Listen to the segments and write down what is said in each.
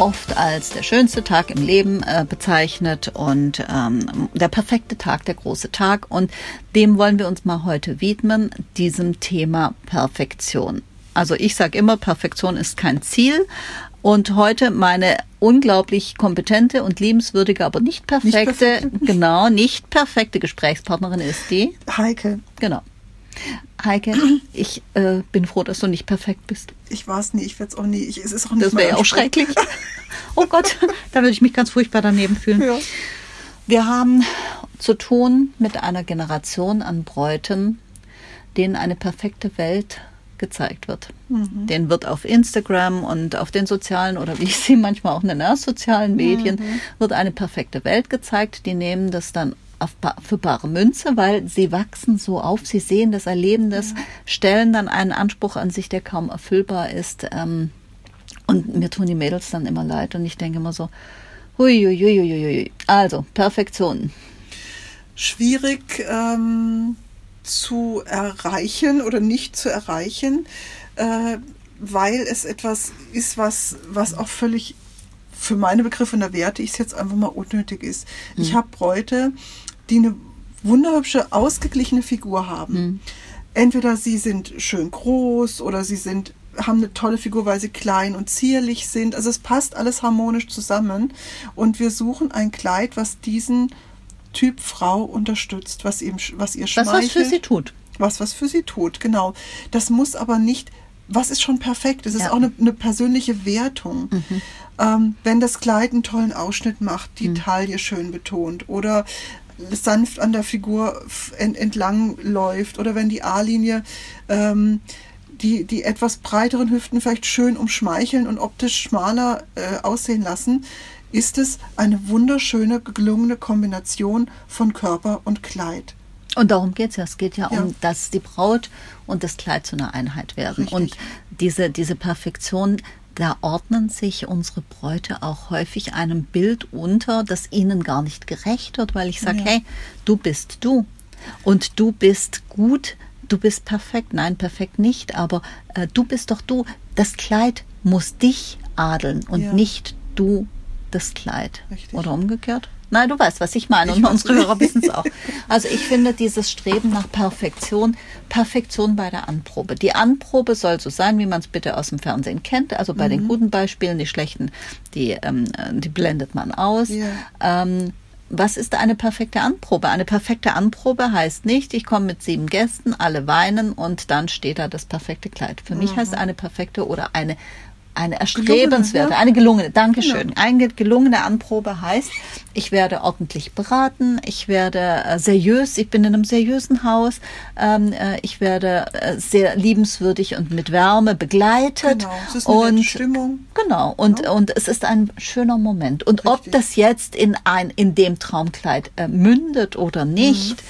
oft als der schönste Tag im Leben äh, bezeichnet und ähm, der perfekte Tag, der große Tag. Und dem wollen wir uns mal heute widmen, diesem Thema Perfektion. Also ich sage immer, Perfektion ist kein Ziel. Und heute meine unglaublich kompetente und liebenswürdige, aber nicht perfekte, nicht perfekte. genau, nicht perfekte Gesprächspartnerin ist die Heike. Genau. Heike, ich äh, bin froh, dass du nicht perfekt bist. Ich war es nie, ich werde es auch nie. Ich, es ist auch nicht das wäre ja auch schrecklich. oh Gott, da würde ich mich ganz furchtbar daneben fühlen. Ja. Wir haben zu tun mit einer Generation an Bräuten, denen eine perfekte Welt gezeigt wird. Mhm. Den wird auf Instagram und auf den sozialen oder wie ich sie manchmal auch nenne, sozialen Medien, mhm. wird eine perfekte Welt gezeigt. Die nehmen das dann für bare Münze, weil sie wachsen so auf, sie sehen das, erleben das, ja. stellen dann einen Anspruch an sich, der kaum erfüllbar ist. Ähm, und mir tun die Mädels dann immer leid und ich denke immer so, huiuiuiui. Also, Perfektion. Schwierig ähm, zu erreichen oder nicht zu erreichen, äh, weil es etwas ist, was, was auch völlig für meine Begriffe und da werte ich es jetzt einfach mal unnötig ist. Mhm. Ich habe Bräute, die eine wunderhübsche, ausgeglichene Figur haben. Mhm. Entweder sie sind schön groß oder sie sind haben eine tolle Figur, weil sie klein und zierlich sind. Also es passt alles harmonisch zusammen. Und wir suchen ein Kleid, was diesen Typ Frau unterstützt, was ihm, was ihr schmeichelt. Was was für sie tut. Was was für sie tut, genau. Das muss aber nicht, was ist schon perfekt? Es ist ja. auch eine, eine, persönliche Wertung. Mhm. Ähm, wenn das Kleid einen tollen Ausschnitt macht, die mhm. Taille schön betont oder sanft an der Figur entlang läuft oder wenn die A-Linie ähm, die, die etwas breiteren Hüften vielleicht schön umschmeicheln und optisch schmaler äh, aussehen lassen, ist es eine wunderschöne, gelungene Kombination von Körper und Kleid. Und darum geht es ja. Es geht ja, ja, um, dass die Braut und das Kleid zu einer Einheit werden. Richtig. Und diese, diese Perfektion da ordnen sich unsere Bräute auch häufig einem Bild unter, das ihnen gar nicht gerecht wird, weil ich sage, ja. hey, du bist du und du bist gut, du bist perfekt. Nein, perfekt nicht, aber äh, du bist doch du. Das Kleid muss dich adeln und ja. nicht du das Kleid. Richtig. Oder umgekehrt? Nein, du weißt, was ich meine. Und unsere Hörer wissen es auch. Also ich finde dieses Streben nach Perfektion, Perfektion bei der Anprobe. Die Anprobe soll so sein, wie man es bitte aus dem Fernsehen kennt. Also bei mhm. den guten Beispielen, die schlechten, die, ähm, die blendet man aus. Ja. Ähm, was ist eine perfekte Anprobe? Eine perfekte Anprobe heißt nicht, ich komme mit sieben Gästen, alle weinen und dann steht da das perfekte Kleid. Für mhm. mich heißt eine perfekte oder eine eine erstrebenswerte, eine gelungene, Dankeschön. Genau. Eine gelungene Anprobe heißt, ich werde ordentlich beraten, ich werde äh, seriös, ich bin in einem seriösen Haus, ähm, äh, ich werde äh, sehr liebenswürdig und mit Wärme begleitet. Genau, es ist eine und, Stimmung. Genau, und, genau. und es ist ein schöner Moment. Und Richtig. ob das jetzt in ein, in dem Traumkleid mündet oder nicht,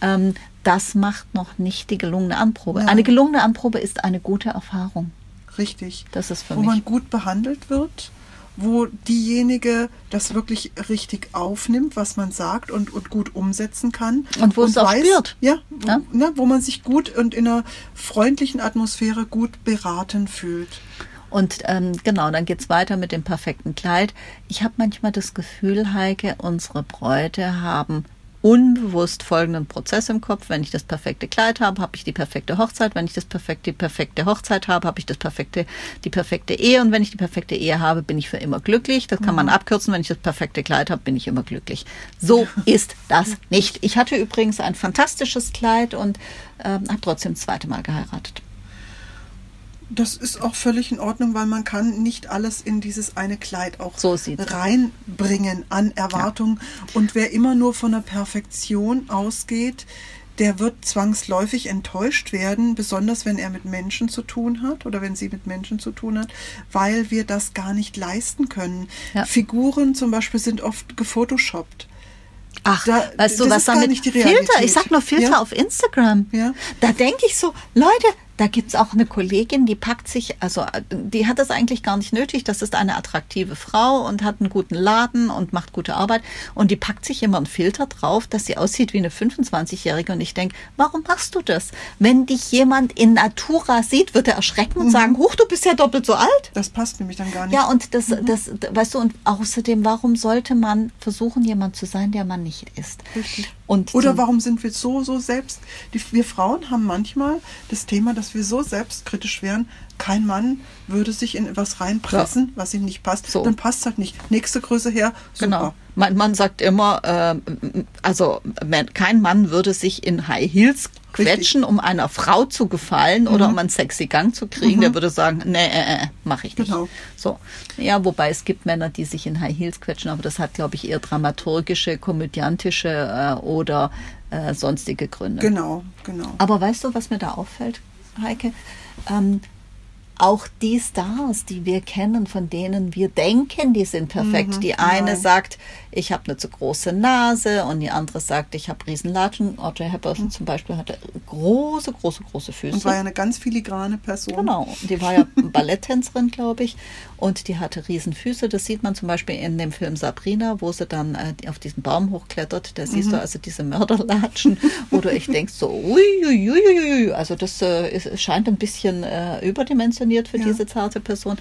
mhm. ähm, das macht noch nicht die gelungene Anprobe. Ja. Eine gelungene Anprobe ist eine gute Erfahrung richtig. Das ist für wo mich. man gut behandelt wird, wo diejenige das wirklich richtig aufnimmt, was man sagt und, und gut umsetzen kann. Und wo und es auch weiß, spürt. Ja, wo, ja? Ne, wo man sich gut und in einer freundlichen Atmosphäre gut beraten fühlt. Und ähm, genau, dann geht's weiter mit dem perfekten Kleid. Ich habe manchmal das Gefühl, Heike, unsere Bräute haben unbewusst folgenden Prozess im Kopf. Wenn ich das perfekte Kleid habe, habe ich die perfekte Hochzeit. Wenn ich das perfekte, die perfekte Hochzeit habe, habe ich das perfekte, die perfekte Ehe. Und wenn ich die perfekte Ehe habe, bin ich für immer glücklich. Das kann man mhm. abkürzen. Wenn ich das perfekte Kleid habe, bin ich immer glücklich. So ist das nicht. Ich hatte übrigens ein fantastisches Kleid und ähm, habe trotzdem das zweite Mal geheiratet. Das ist auch völlig in Ordnung, weil man kann nicht alles in dieses eine Kleid auch so reinbringen an Erwartungen. Ja. Und wer immer nur von der Perfektion ausgeht, der wird zwangsläufig enttäuscht werden, besonders wenn er mit Menschen zu tun hat oder wenn sie mit Menschen zu tun hat, weil wir das gar nicht leisten können. Ja. Figuren zum Beispiel sind oft gefotoshoppt. Ach, Da- weißt du, das was damit nicht die Filter? Realität. Ich sag nur Filter Ja. auf Instagram. Ja. Da denke ich so, Leute, da gibt's auch eine Kollegin, die packt sich, also äh, die hat das eigentlich gar nicht nötig. Das ist eine attraktive Frau und hat einen guten Laden und macht gute Arbeit. Und die packt sich immer einen Filter drauf, dass sie aussieht wie eine 25-Jährige. Und ich denke, warum machst du das? Wenn dich jemand in Natura sieht, wird er erschrecken und sagen, huch, du bist ja doppelt so alt. Das passt nämlich dann gar nicht. Ja, und das, das, weißt du, und außerdem, warum sollte man versuchen, jemand zu sein, der man nicht ist? Richtig. Und Oder warum sind wir so, so selbst? Die, wir Frauen haben manchmal das Thema, dass wir so selbstkritisch wären. Kein Mann würde sich in etwas reinpressen, was ihm nicht passt. So. Dann passt halt nicht. Nächste Größe her, super. Genau. Mein Mann sagt immer, äh, also kein Mann würde sich in High Heels quetschen, um einer Frau zu gefallen Mhm. oder um einen sexy Gang zu kriegen. Der würde sagen, nee, äh, äh, mache ich nicht. Genau. So. Ja, wobei es gibt Männer, die sich in High Heels quetschen, aber das hat, glaube ich, eher dramaturgische, komödiantische äh, oder äh, sonstige Gründe. Genau, genau. Aber weißt du, was mir da auffällt, Heike? Ähm, auch die Stars, die wir kennen, von denen wir denken, die sind perfekt. die eine genau. sagt, ich habe eine zu große Nase und die andere sagt, ich habe Riesenlatschen. Audrey Hepburn zum Beispiel hatte große, große, große Füße. Und war ja eine ganz filigrane Person. Genau, die war ja Balletttänzerin, glaube ich, und die hatte Riesenfüße. Das sieht man zum Beispiel in dem Film Sabrina, wo sie dann äh, auf diesen Baum hochklettert. Da siehst du also diese Mörderlatschen, wo du echt denkst so, uiuiuiui, also das äh, ist, es scheint ein bisschen äh, überdimensioniert für Ja. diese zarte Person.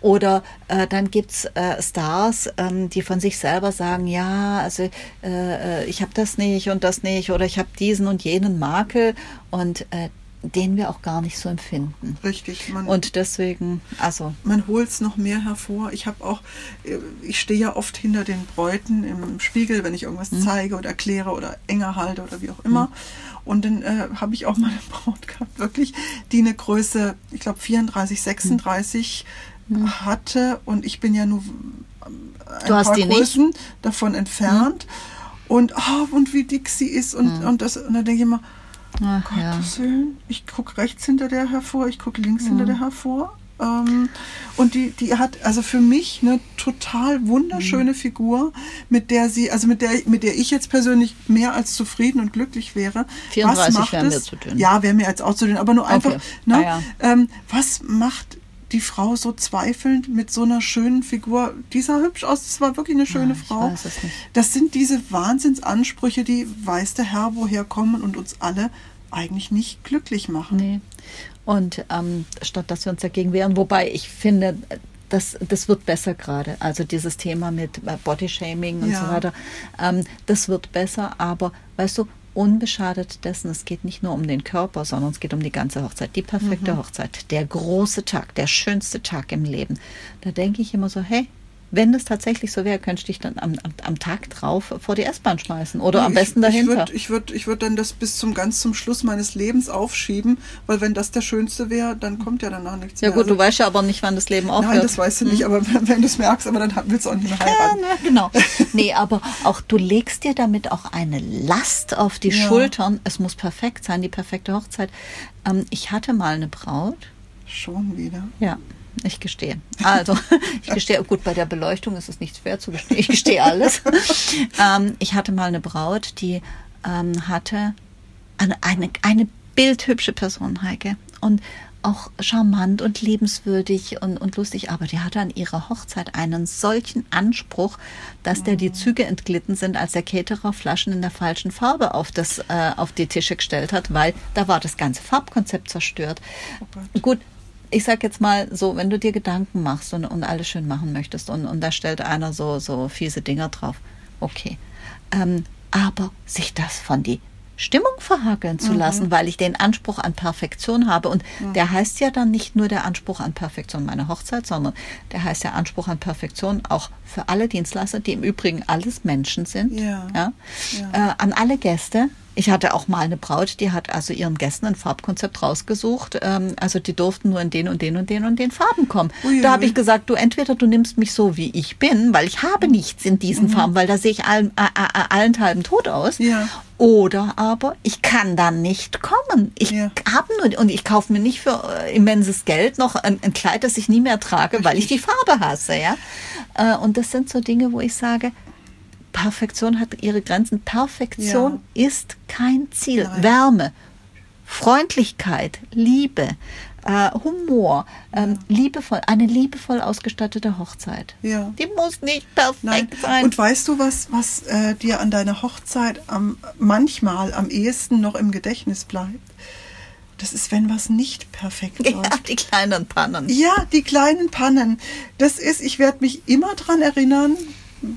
Oder äh, dann gibt's äh, Stars, ähm, die von sich selber sagen, ja, also äh, äh, ich habe das nicht und das nicht oder ich habe diesen und jenen Makel und äh, den wir auch gar nicht so empfinden. Richtig. Man, Und deswegen, also, man holt es noch mehr hervor. Ich habe auch, äh, ich stehe ja oft hinter den Bräuten im Spiegel, wenn ich irgendwas Mhm. zeige oder erkläre oder enger halte oder wie auch immer. Und dann äh, habe ich auch mal eine Braut gehabt, wirklich, die eine Größe, ich glaube 34, 36 hatte und ich bin ja nur ein Du hast paar die nicht? Größen davon entfernt. Und, ah, und wie dick sie ist und, und das, und dann denke ich immer, ach ja. Gottes Willen, ich gucke rechts hinter der hervor, ich gucke links hinter der hervor. Ähm, und die, die hat also für mich eine total wunderschöne Figur, mit der sie, also mit der, mit der ich jetzt persönlich mehr als zufrieden und glücklich wäre. 34 was macht wären es? mir zu dünn. Ja, wäre mir jetzt auch zu dünn, aber nur einfach, Okay. ne, Ah, ja. ähm, was macht die Frau so zweifelnd mit so einer schönen Figur? Die sah hübsch aus, das war wirklich eine schöne ich Frau. Das sind diese Wahnsinnsansprüche, die weiß der Herr, woher kommen und uns alle eigentlich nicht glücklich machen. Nee. Und ähm, statt dass wir uns dagegen wehren, wobei ich finde, das, das wird besser gerade. Also dieses Thema mit äh, Bodyshaming und Ja. so weiter, ähm, das wird besser, aber weißt du, unbeschadet dessen, es geht nicht nur um den Körper, sondern es geht um die ganze Hochzeit, die perfekte Mhm. Hochzeit, der große Tag, der schönste Tag im Leben. Da denke ich immer so, hey, wenn es tatsächlich so wäre, könnte ich dich dann am, am, am Tag drauf vor die S-Bahn schmeißen oder am Ich- besten dahinter. Ich würde ich würd, ich würd dann das bis zum ganz zum Schluss meines Lebens aufschieben, weil wenn das der Schönste wäre, dann kommt ja danach nichts ja mehr. gut, Also- du weißt ja aber nicht, wann das Leben aufhört. Nein, das weißt du nicht, aber wenn, du es merkst, aber dann willst du auch nicht mehr Ja, heiraten. na, genau. Nee, aber auch du legst dir damit auch eine Last auf die Ja. Schultern. Es muss perfekt sein, die perfekte Hochzeit. Ähm, ich hatte mal eine Braut. Schon wieder. Ja, ich gestehe. Also, ich gestehe, gut, bei der Beleuchtung ist es nicht schwer zu gestehen. Ich gestehe alles. ähm, ich hatte mal eine Braut, die ähm, hatte eine, eine, eine bildhübsche Person, Heike. Und auch charmant und liebenswürdig und, und lustig, aber die hatte an ihrer Hochzeit einen solchen Anspruch, dass der die Züge entglitten sind, als der Caterer Flaschen in der falschen Farbe auf, das, äh, auf die Tische gestellt hat, weil da war das ganze Farbkonzept zerstört. Gott. Gut, ich sag jetzt mal so, wenn du dir Gedanken machst und, und alles schön machen möchtest und, und da stellt einer so, so fiese Dinger drauf, okay. Ähm, aber sich das von die Stimmung verhakeln zu lassen, weil ich den Anspruch an Perfektion habe. Und der heißt ja dann nicht nur der Anspruch an Perfektion meiner Hochzeit, sondern der heißt ja Anspruch an Perfektion auch für alle Dienstleister, die im Übrigen alles Menschen sind. Ja. Ja? Ja. Äh, an alle Gäste. Ich hatte auch mal eine Braut, die hat also ihren Gästen ein Farbkonzept rausgesucht. Ähm, also die durften nur in den und den und den und den Farben kommen. Ui, da habe ich gesagt, du entweder du nimmst mich so, wie ich bin, weil ich habe nichts in Mhm. diesen Farben, weil da sehe ich allen, äh, äh, allenthalben tot aus. Ja. Oder aber ich kann dann nicht kommen. Ich Ja. habe nur und ich kaufe mir nicht für äh, immenses Geld noch ein, ein Kleid, das ich nie mehr trage, weil ich die Farbe hasse, ja. Äh, und das sind so Dinge, wo ich sage, Perfektion hat ihre Grenzen. Perfektion Ja. ist kein Ziel. Nein. Wärme, Freundlichkeit, Liebe, äh, Humor, ähm, liebevoll, eine liebevoll ausgestattete Hochzeit. Ja. Die muss nicht perfekt Nein. sein. Und weißt du, was, was äh, dir an deiner Hochzeit am, manchmal am ehesten noch im Gedächtnis bleibt? Das ist, wenn was nicht perfekt ja, läuft. die kleinen Pannen. Ja, die kleinen Pannen. Das ist, ich werde mich immer dran erinnern.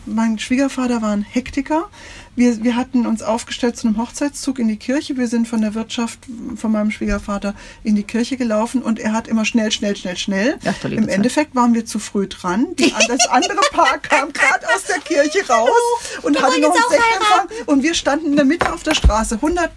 Mein Schwiegervater war ein Hektiker. Wir, wir hatten uns aufgestellt zu einem Hochzeitszug in die Kirche. Wir sind von der Wirtschaft von meinem Schwiegervater in die Kirche gelaufen und er hat immer schnell, schnell, schnell, schnell. Ach, Im Zeit. Endeffekt waren wir zu früh dran. Die, das andere Paar kam gerade aus der Kirche raus und wir hatte noch einen auch Sektempfang und wir standen in der Mitte auf der Straße. 100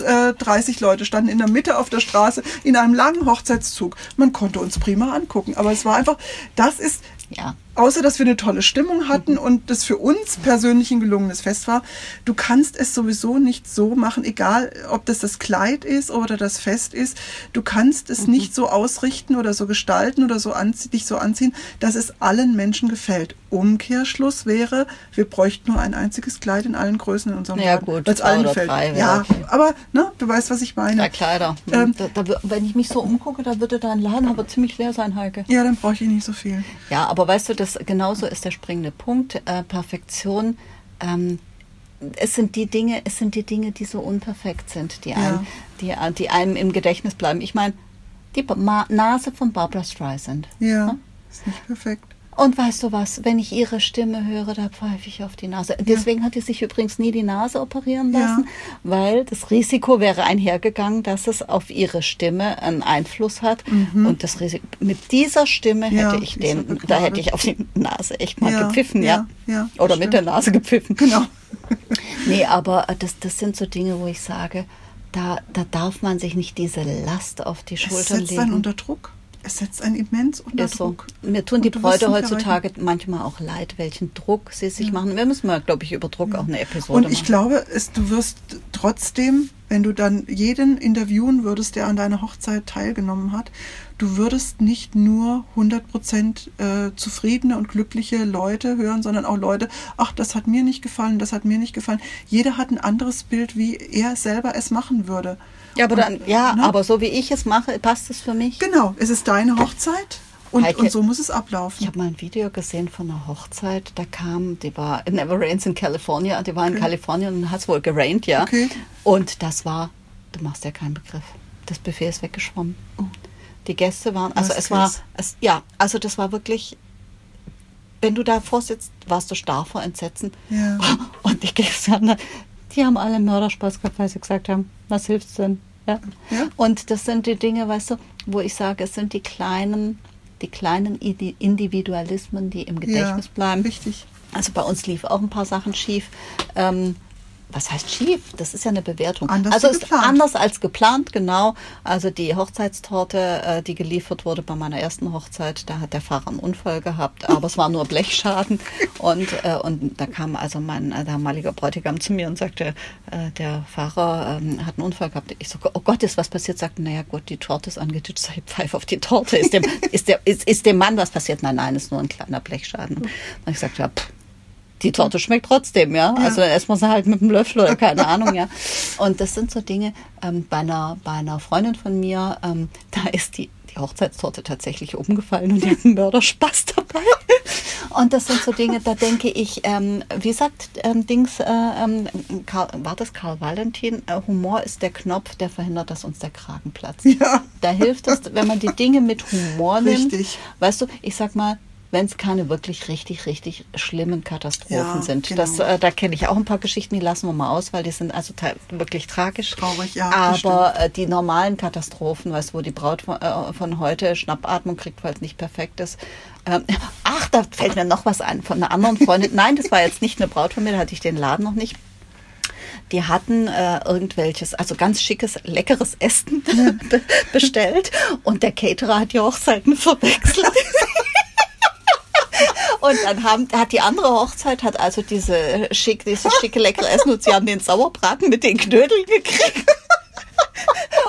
äh, 30 Leute standen in der Mitte auf der Straße in einem langen Hochzeitszug. Man konnte uns prima angucken, aber es war einfach, das ist, Ja. Außer dass wir eine tolle Stimmung hatten Mhm. und das für uns persönlich ein gelungenes Fest war, du kannst es sowieso nicht so machen, egal ob das das Kleid ist oder das Fest ist, du kannst es Mhm. nicht so ausrichten oder so gestalten oder so dich so anziehen, dass es allen Menschen gefällt. Umkehrschluss wäre, wir bräuchten nur ein einziges Kleid in allen Größen in unserem Ja, gut, zwei allen gefällt. drei ja, okay. aber ne, du weißt, was ich meine. Ja, Kleider. Ähm, da, da, wenn ich mich so umgucke, da würde dein Laden aber ziemlich leer sein, Heike. Ja, dann brauche ich nicht so viel. Ja, aber weißt du, das genauso ist der springende Punkt. Äh, Perfektion. Ähm, es sind die Dinge, es sind die Dinge, die so unperfekt sind, die einem, die, äh, die einem im Gedächtnis bleiben. Ich meine, die Nase von Barbara Streisand. Ja, ist nicht perfekt. Und weißt du was, wenn ich ihre Stimme höre, da pfeife ich auf die Nase. Deswegen hat sie sich übrigens nie die Nase operieren Ja. lassen, weil das Risiko wäre einhergegangen, dass es auf ihre Stimme einen Einfluss hat. Und das Risiko, mit dieser Stimme Mhm. Ja, hätte ich ja den, da hätte ich auf die Nase echt mal Ja, gepfiffen, ja. ja, ja, Oder stimmt. mit der Nase gepfiffen. Genau. Nee, aber äh, das, das sind so Dinge, wo ich sage, da, da darf man sich nicht diese Last auf die Schultern setzt legen. einen unter Druck. Es setzt einen immens unter Ist so. Druck. Mir tun die Bräute heutzutage manchmal auch leid, welchen Druck sie sich machen. Wir müssen mal, glaube ich, über Druck auch eine Episode Und ich machen. glaube, es, du wirst trotzdem, wenn du dann jeden interviewen würdest, der an deiner Hochzeit teilgenommen hat, du würdest nicht nur 100% äh, zufriedene und glückliche Leute hören, sondern auch Leute, ach, das hat mir nicht gefallen, das hat mir nicht gefallen. Jeder hat ein anderes Bild, wie er selber es machen würde. Ja, aber dann, ja, ne? aber so wie ich es mache, passt es für mich. Genau, es ist deine Hochzeit und, Heike, und so muss es Ich ablaufen. habe mal ein Video gesehen von einer Hochzeit, da kam, die war in Never Rains in California, die war in Okay. Kalifornien und hat es wohl geraint, ja. Okay. Und das war, du machst ja keinen Begriff, das Buffet ist weggeschwommen. Die Gäste waren, also Was es war, es, ja, also das war wirklich, wenn du davor sitzt, warst du starr vor Entsetzen. Ja. Und die Gäste haben, dann- die haben alle Mörderspaß gehabt, weil sie gesagt haben, was hilft's denn? Ja. Ja. Und das sind die Dinge, weißt du, wo ich sage, es sind die kleinen, die kleinen Indi- Individualismen, die im Gedächtnis ja, bleiben. Richtig. Also bei uns lief auch ein paar Sachen schief. Ähm, was heißt schief? Das ist ja eine Bewertung. Anders also ist geplant. anders als geplant, genau. Also die Hochzeitstorte, äh, die geliefert wurde bei meiner ersten Hochzeit, da hat der Fahrer einen Unfall gehabt, aber es war nur Blechschaden. Und, äh, und da kam also mein äh, damaliger Bräutigam zu mir und sagte, der Fahrer ähm, hat einen Unfall gehabt. Ich so, oh Gott, ist was passiert? Sagt, naja gut, die Torte ist angetitscht. Sag ich, pfeif auf die Torte. Ist dem, ist, der, ist, ist dem Mann was passiert? Nein, nein, ist nur ein kleiner Blechschaden. Und ich sagte, ja, pff, die Torte schmeckt trotzdem, ja. Also dann essen wir sie halt mit einem Löffel oder keine Ahnung, ja. Und das sind so Dinge, ähm, bei, einer, bei einer Freundin von mir, ähm, da ist die, die Hochzeitstorte tatsächlich umgefallen und die hat einen Mörderspaß dabei. Und das sind so Dinge, da denke ich, ähm, wie sagt ähm, Dings, äh, ähm, Karl, war das Karl Valentin? Äh, Humor ist der Knopf, der verhindert, dass uns der Kragen platzt. Ja. Da hilft es, wenn man die Dinge mit Humor nimmt. Richtig. Weißt du, ich sag mal, wenn es keine wirklich richtig, richtig schlimmen Katastrophen Ja, sind. genau. Das, äh, da kenne ich auch ein paar Geschichten, die lassen wir mal aus, weil die sind also wirklich tragisch. Traurig, ja, Aber äh, die normalen Katastrophen, weißt du, wo die Braut von, äh, von heute Schnappatmung kriegt, weil es nicht perfekt ist. Ähm, ach, da fällt mir noch was ein von einer anderen Freundin. Nein, das war jetzt nicht eine Braut von mir, da hatte ich den Laden noch nicht. Die hatten äh, irgendwelches, also ganz schickes, leckeres Essen be bestellt und der Caterer hat die Hochzeiten verwechselt. Und dann haben, hat die andere Hochzeit hat also diese schick, dieses schicke leckere Essen und sie haben den Sauerbraten mit den Knödeln gekriegt.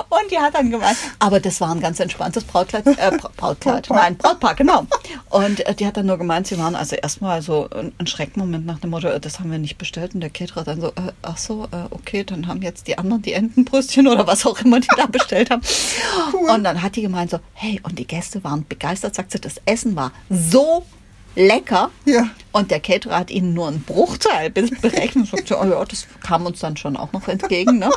Und die hat dann gemeint, aber das war ein ganz entspanntes Brautkleid, äh, Brautkleid, nein, Brautpaar, genau. Und äh, die hat dann nur gemeint, sie waren also erstmal so ein, Schreckmoment nach dem Motto, äh, das haben wir nicht bestellt. Und der Caterer dann so, äh, ach so, äh, okay, dann haben jetzt die anderen die Entenbrüstchen oder was auch immer die da bestellt haben. Cool. Und dann hat die gemeint so, hey, und die Gäste waren begeistert, sagt sie, das Essen war so lecker. Ja. Und der Caterer hat ihnen nur einen Bruchteil berechnet. So, oh ja, das kam uns dann schon auch noch entgegen. Ne?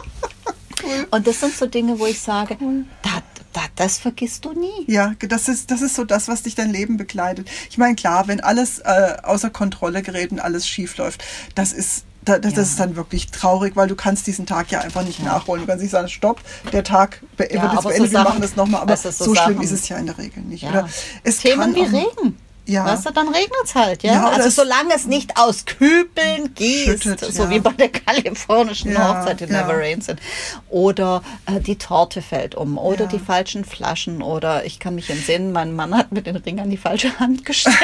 Cool. Und das sind so Dinge, wo ich sage, cool. da, da, das vergisst du nie. Ja, das ist, das ist so das, was dich dein Leben begleitet. Ich meine, klar, wenn alles äh, außer Kontrolle gerät und alles schief läuft, das ist da, das ja. ist dann wirklich traurig, weil du kannst diesen Tag ja einfach nicht ja. nachholen. Du kannst nicht sagen, stopp, der Tag be ja, wird jetzt beendet, so wir machen das nochmal. Aber so, so schlimm ist es ja in der Regel nicht. Oder es Themen wie Regen. Ja. Weißt du, dann regnet es halt, ja. ja also solange es nicht aus Kübeln gießt, schüttet, so ja. wie bei der kalifornischen ja, Hochzeit in Never Rains sind. Oder äh, die Torte fällt um oder die falschen Flaschen oder ich kann mich entsinnen, mein Mann hat mit den Ring an die falsche Hand gesteckt.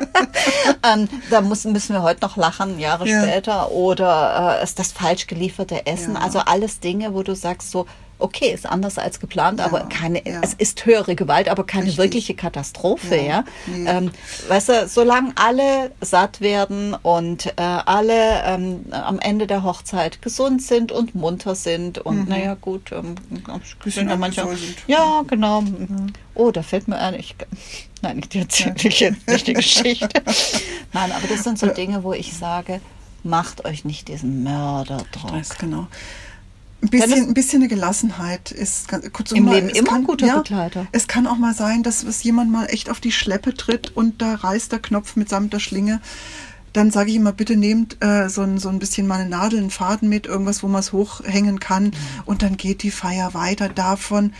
ähm, da müssen, müssen wir heute noch lachen, Jahre später. Oder äh, ist das falsch gelieferte Essen. Also alles Dinge, wo du sagst so, okay, ist anders als geplant, ja, aber keine, ja. es ist höhere Gewalt, aber keine Richtig. wirkliche Katastrophe, ja. ja? Nee. Ähm, weißt du, solange alle satt werden und äh, alle ähm, am Ende der Hochzeit gesund sind und munter sind und mhm. naja gut, ähm, sind ja manche, ja genau. Mhm. Oh, da fällt mir ein, ich, nein, ich erzähle jetzt nicht die Geschichte. nein, aber das sind so Dinge, wo ich sage, macht euch nicht diesen Mörderdruck. Das genau. Ein bisschen, ein bisschen eine Gelassenheit ist ganz, kurz im mal, Leben immer kann, ein guter ja, Begleiter. Es kann auch mal sein, dass es jemand mal echt auf die Schleppe tritt und da reißt der Knopf mitsamt der Schlinge. Dann sage ich immer, bitte nehmt äh, so, ein, so ein bisschen mal eine Nadel, einen Faden mit, irgendwas, wo man es hochhängen kann. Mhm. Und dann geht die Feier weiter. Davon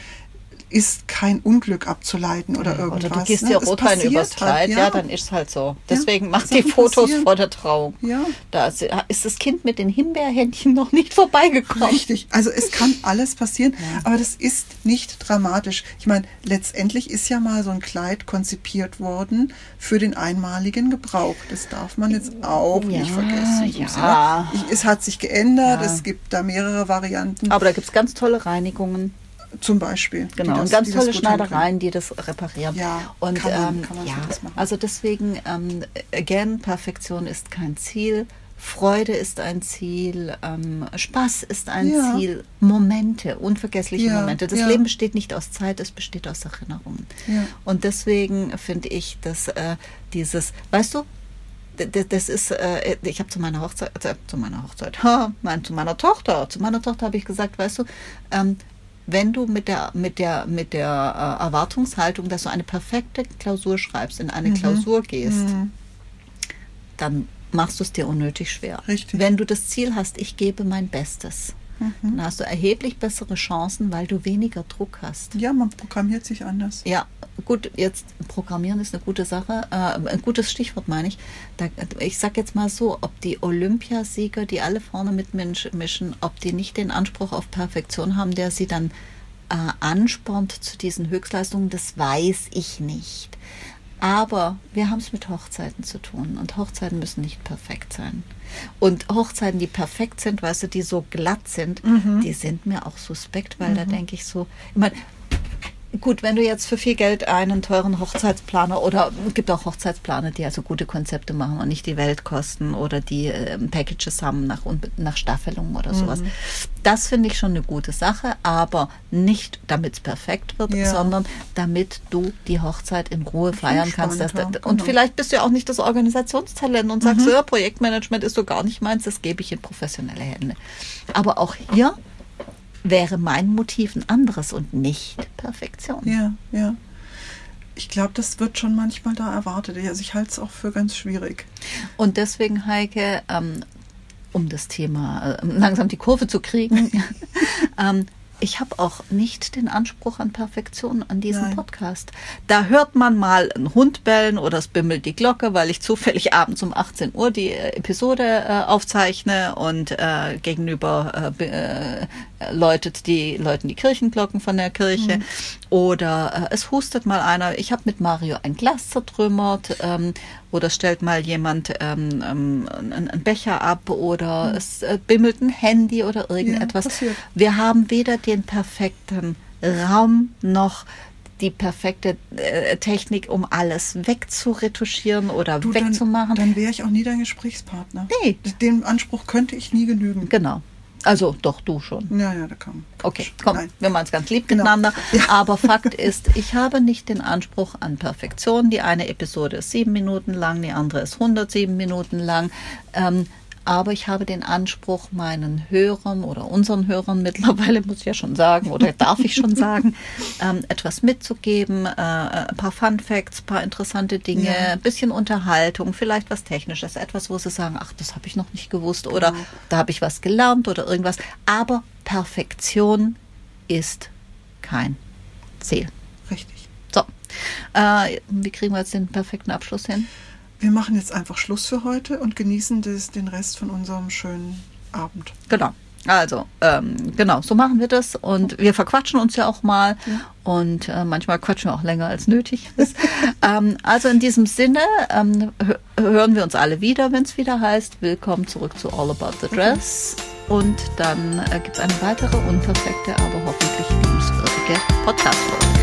ist kein Unglück abzuleiten oder irgendwas. Oder du gehst ne? dir Rotwein übers Kleid, halt, ja. ja. dann ist es halt so. Deswegen ja, mach die Fotos passieren. vor der Trauung. Ja. Da ist das Kind mit den Himbeerhändchen noch nicht vorbeigekommen. Richtig, also es kann alles passieren, ja. aber das ist nicht dramatisch. Ich meine, letztendlich ist ja mal so ein Kleid konzipiert worden für den einmaligen Gebrauch. Das darf man jetzt auch nicht vergessen. Ja. es hat sich geändert, es gibt da mehrere Varianten. Aber da gibt es ganz tolle Reinigungen. Zum Beispiel. Genau, das, und ganz tolle Schneidereien, die das reparieren. Ja, und kann man, ähm, kann man ja, also deswegen, ähm, again, Perfektion ist kein Ziel. Freude ist ein Ziel, ähm, Spaß ist ein ja. Ziel, Momente, unvergessliche ja, Momente. Das ja. Leben besteht nicht aus Zeit, es besteht aus Erinnerungen. Und deswegen finde ich, dass äh, dieses, weißt du, das ist, äh, ich habe zu meiner Hochzeit, äh, zu meiner Hochzeit, ha, mein, zu meiner Tochter, zu meiner Tochter habe ich gesagt, weißt du, ähm, wenn du mit der, mit der, mit der äh, Erwartungshaltung, dass du eine perfekte Klausur schreibst, in eine mhm. Klausur gehst, mhm. dann machst du es dir unnötig schwer. Richtig. Wenn du das Ziel hast, ich gebe mein Bestes, Mhm. Dann hast du erheblich bessere Chancen, weil du weniger Druck hast. Ja, man programmiert sich anders. Ja, gut, jetzt Programmieren ist eine gute Sache, äh, ein gutes Stichwort meine ich. Da, ich sage jetzt mal so, ob die Olympiasieger, die alle vorne mitmischen, ob die nicht den Anspruch auf Perfektion haben, der sie dann äh, anspornt zu diesen Höchstleistungen, das weiß ich nicht. Aber wir haben es mit Hochzeiten zu tun und Hochzeiten müssen nicht perfekt sein. Und Hochzeiten, die perfekt sind, weißt du, die so glatt sind, mhm. die sind mir auch suspekt, weil mhm. da denke ich so, ich meine, Gut, wenn du jetzt für viel Geld einen teuren Hochzeitsplaner oder es gibt auch Hochzeitsplaner, die also gute Konzepte machen und nicht die Welt kosten oder die äh, Packages haben nach, nach Staffelung oder mhm. sowas. Das finde ich schon eine gute Sache, aber nicht damit es perfekt wird, ja. sondern damit du die Hochzeit in Ruhe feiern kannst. Dass, genau. Und vielleicht bist du ja auch nicht das Organisationstalent und sagst, mhm. ja, Projektmanagement ist so gar nicht meins, das gebe ich in professionelle Hände. Aber auch hier wäre mein Motiv ein anderes und nicht Perfektion. Ja, ja. Ich glaube, das wird schon manchmal da erwartet. Also ich halte es auch für ganz schwierig. Und deswegen, Heike, ähm, um das Thema äh, langsam die Kurve zu kriegen, ähm, ich habe auch nicht den Anspruch an Perfektion an diesem Nein. Podcast. Da hört man mal einen Hund bellen oder es bimmelt die Glocke, weil ich zufällig abends um 18 Uhr die äh, Episode äh, aufzeichne und äh, gegenüber äh, äh, läutet die läuten die Kirchenglocken von der Kirche mhm. oder äh, es hustet mal einer. Ich habe mit Mario ein Glas zertrümmert ähm, oder stellt mal jemand ähm, ähm, einen Becher ab oder mhm. es äh, bimmelt ein Handy oder irgendetwas. Ja, Wir haben weder den perfekten Raum noch die perfekte äh, Technik, um alles wegzuretuschieren oder du, wegzumachen. Dann, dann wäre ich auch nie dein Gesprächspartner. Nee. Dem Anspruch könnte ich nie genügen. Genau. Also doch, du schon. Ja, ja, da kann. Okay, komm, Nein. wir machen es ganz lieb genau. miteinander. Ja. Aber Fakt ist, ich habe nicht den Anspruch an Perfektion. Die eine Episode ist sieben Minuten lang, die andere ist 107 Minuten lang. Ähm, aber ich habe den Anspruch, meinen Hörern oder unseren Hörern mittlerweile, muss ich ja schon sagen, oder darf ich schon sagen, ähm, etwas mitzugeben, äh, ein paar Fun Facts, ein paar interessante Dinge, ja. ein bisschen Unterhaltung, vielleicht was Technisches, etwas, wo sie sagen, ach, das habe ich noch nicht gewusst oder genau. da habe ich was gelernt oder irgendwas. Aber Perfektion ist kein Ziel. Richtig. So, äh, wie kriegen wir jetzt den perfekten Abschluss hin? Wir machen jetzt einfach Schluss für heute und genießen das, den Rest von unserem schönen Abend. Genau. Also, ähm, genau, so machen wir das. Und wir verquatschen uns ja auch mal. Ja. Und äh, manchmal quatschen wir auch länger als nötig ist. ähm, also in diesem Sinne ähm, hören wir uns alle wieder, wenn es wieder heißt, willkommen zurück zu All About the Dress. Okay. Und dann äh, gibt es eine weitere unperfekte, aber hoffentlich liebenswürdige Podcast-Folge.